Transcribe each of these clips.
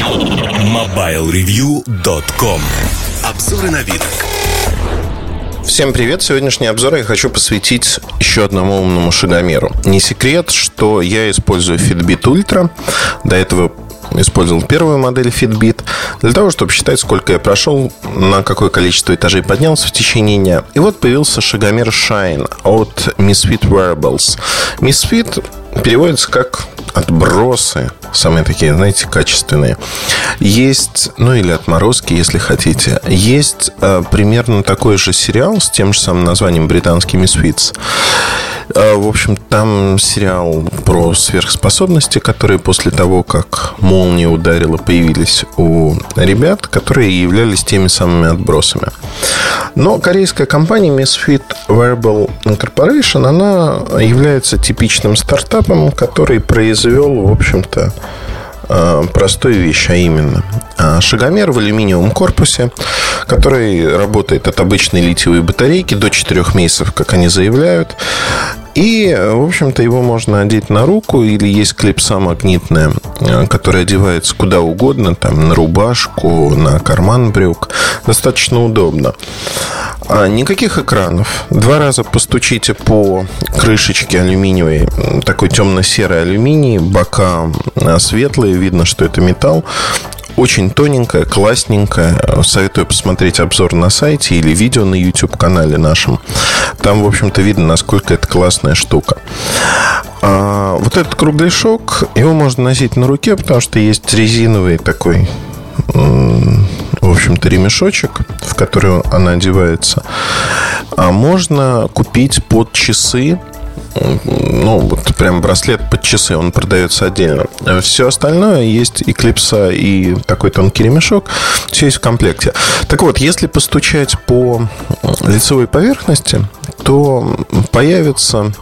MobileReview.com Обзоры на вид. Всем привет! Сегодняшний обзор я хочу посвятить еще одному умному шагомеру. Не секрет, что я использую Fitbit Ultra. До этого использовал первую модель Fitbit для того, чтобы считать, сколько я прошел, на какое количество этажей поднялся в течение дня. И вот появился шагомер Shine от Misfit Wearables. Misfit переводится как отбросы, самые такие, знаете, качественные. Есть, ну или отморозки, если хотите. Есть э, примерно такой же сериал с тем же самым названием «Британский Misfits». Э, в общем, там сериал про сверхспособности, которые после того, как молния ударила, появились у ребят, которые являлись теми самыми отбросами. Но корейская компания Misfit Wearable Corporation, она является типичным стартапом, который произвел, в общем-то, э, простую вещь, а именно э, шагомер в алюминиевом корпусе, который работает от обычной литиевой батарейки до 4 месяцев, как они заявляют. И, в общем-то, его можно одеть на руку или есть клипса магнитная, э, которая одевается куда угодно, там, на рубашку, на карман брюк. Достаточно удобно. А никаких экранов. Два раза постучите по крышечке алюминиевой, такой темно-серый алюминий, бока э, светлые, видно, что это металл. Очень тоненькая, классненькая. Советую посмотреть обзор на сайте или видео на YouTube-канале нашем. Там, в общем-то, видно, насколько это классная штука. А вот этот кругляшок, его можно носить на руке, потому что есть резиновый такой в общем-то, ремешочек, в который она одевается. А можно купить под часы ну, вот прям браслет под часы, он продается отдельно. Все остальное есть и клипса, и такой тонкий ремешок. Все есть в комплекте. Так вот, если постучать по лицевой поверхности, то появится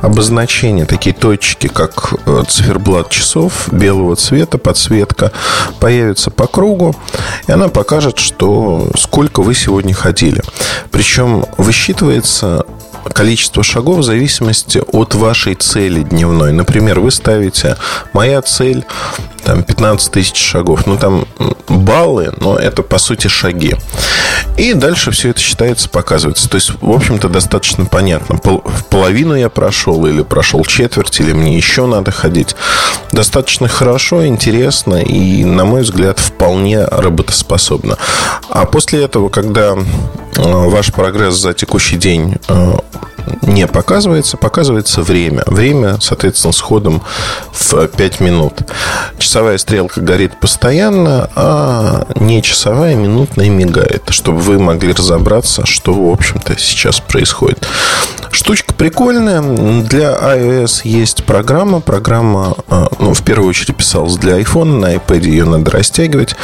обозначение, такие точки, как э, циферблат часов белого цвета, подсветка, появится по кругу, и она покажет, что сколько вы сегодня ходили. Причем высчитывается количество шагов в зависимости от вашей цели дневной. Например, вы ставите «Моя цель там 15 тысяч шагов. Ну, там баллы, но это, по сути, шаги. И дальше все это считается, показывается. То есть, в общем-то, достаточно понятно. В половину я прошел, или прошел четверть, или мне еще надо ходить. Достаточно хорошо, интересно и, на мой взгляд, вполне работоспособно. А после этого, когда ваш прогресс за текущий день э, не показывается, показывается время. Время, соответственно, с ходом в 5 минут. Часовая стрелка горит постоянно, а не часовая минутная мигает, чтобы вы могли разобраться, что, в общем-то, сейчас происходит. Штучка прикольная. Для iOS есть программа. Программа, а, ну, в первую очередь писалась для iPhone. На iPad ее надо растягивать.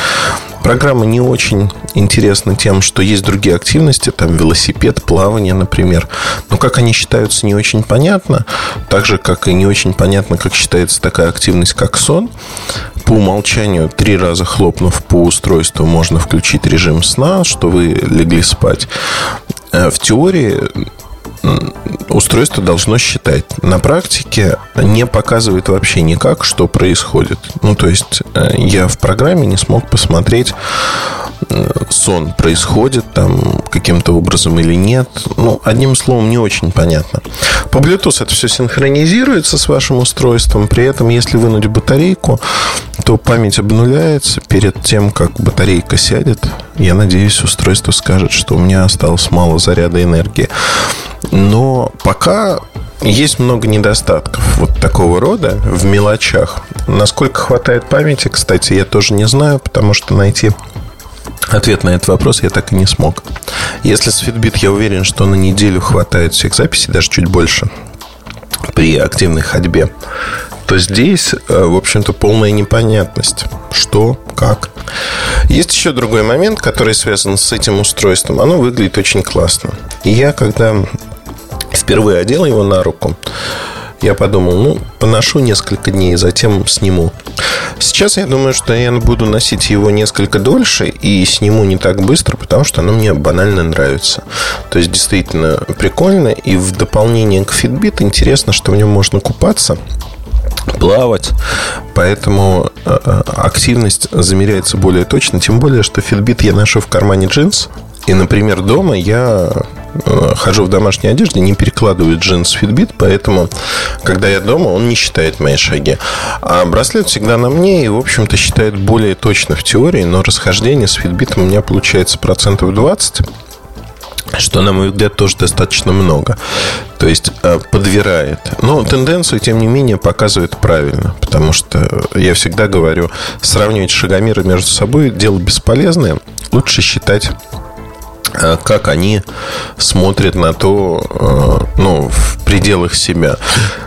Программа не очень интересна тем, что есть другие активности, там велосипед, плавание, например. Но как они считаются, не очень понятно. Так же, как и не очень понятно, как считается такая активность, как сон. По умолчанию, три раза хлопнув по устройству, можно включить режим сна, что вы легли спать. Э, в теории устройство должно считать. На практике не показывает вообще никак, что происходит. Ну, то есть э, я в программе не смог посмотреть, э, сон происходит там каким-то образом или нет. Ну, одним словом, не очень понятно. По Bluetooth это все синхронизируется с вашим устройством. При этом, если вынуть батарейку, то память обнуляется перед тем, как батарейка сядет. Я надеюсь, устройство скажет, что у меня осталось мало заряда энергии. Но пока есть много недостатков вот такого рода в мелочах. Насколько хватает памяти, кстати, я тоже не знаю, потому что найти Ответ на этот вопрос я так и не смог. Если с Fitbit я уверен, что на неделю хватает всех записей, даже чуть больше, при активной ходьбе, то здесь, э, в общем-то, полная непонятность. Что, как. Есть еще другой момент, который связан с этим устройством. Оно выглядит очень классно. И я, когда впервые одел его на руку, я подумал, ну, поношу несколько дней, затем сниму. Сейчас я думаю, что я буду носить его несколько дольше и сниму не так быстро, потому что оно мне банально нравится. То есть, действительно прикольно. И в дополнение к Fitbit интересно, что в нем можно купаться плавать. Поэтому э, э, активность замеряется более точно. Тем более, что Fitbit я ношу в кармане джинс. И, например, дома я э, хожу в домашней одежде, не перекладываю джинс Fitbit, поэтому, когда я дома, он не считает мои шаги. А браслет всегда на мне и, в общем-то, считает более точно в теории, но расхождение с Fitbit у меня получается процентов 20 что, на мой взгляд, тоже достаточно много. То есть э, подвирает. Но тенденцию, тем не менее, показывает правильно. Потому что я всегда говорю, сравнивать шагомеры между собой дело бесполезное. Лучше считать как они смотрят на то, э, ну, в пределах себя.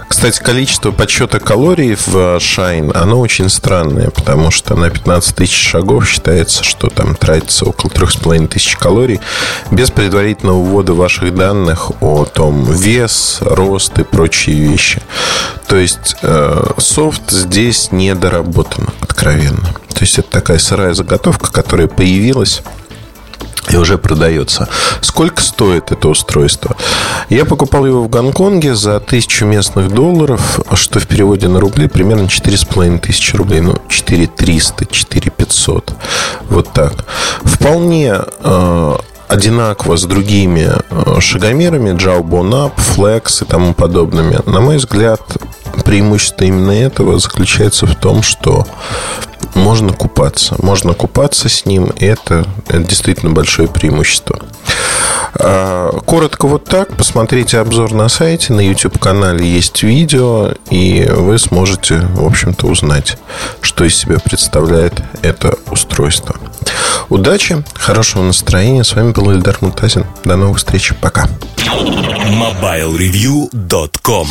Кстати, количество подсчета калорий в Shine, оно очень странное, потому что на 15 тысяч шагов считается, что там тратится около 3,5 тысяч калорий без предварительного ввода ваших данных о том вес, рост и прочие вещи. То есть э, софт здесь недоработан, откровенно. То есть это такая сырая заготовка, которая появилась и уже продается. Сколько стоит это устройство? Я покупал его в Гонконге за тысячу местных долларов, что в переводе на рубли примерно четыре с половиной тысячи рублей. Ну, четыре триста, четыре пятьсот. Вот так. Вполне э, одинаково с другими э, шагомерами, Jawbone Up, Flex и тому подобными. На мой взгляд, преимущество именно этого заключается в том, что можно купаться. Можно купаться с ним, и это, это действительно большое преимущество. А, коротко вот так. Посмотрите обзор на сайте, на YouTube-канале есть видео, и вы сможете, в общем-то, узнать, что из себя представляет это устройство. Удачи, хорошего настроения. С вами был Эльдар Мутазин. До новых встреч. Пока. MobileReview.com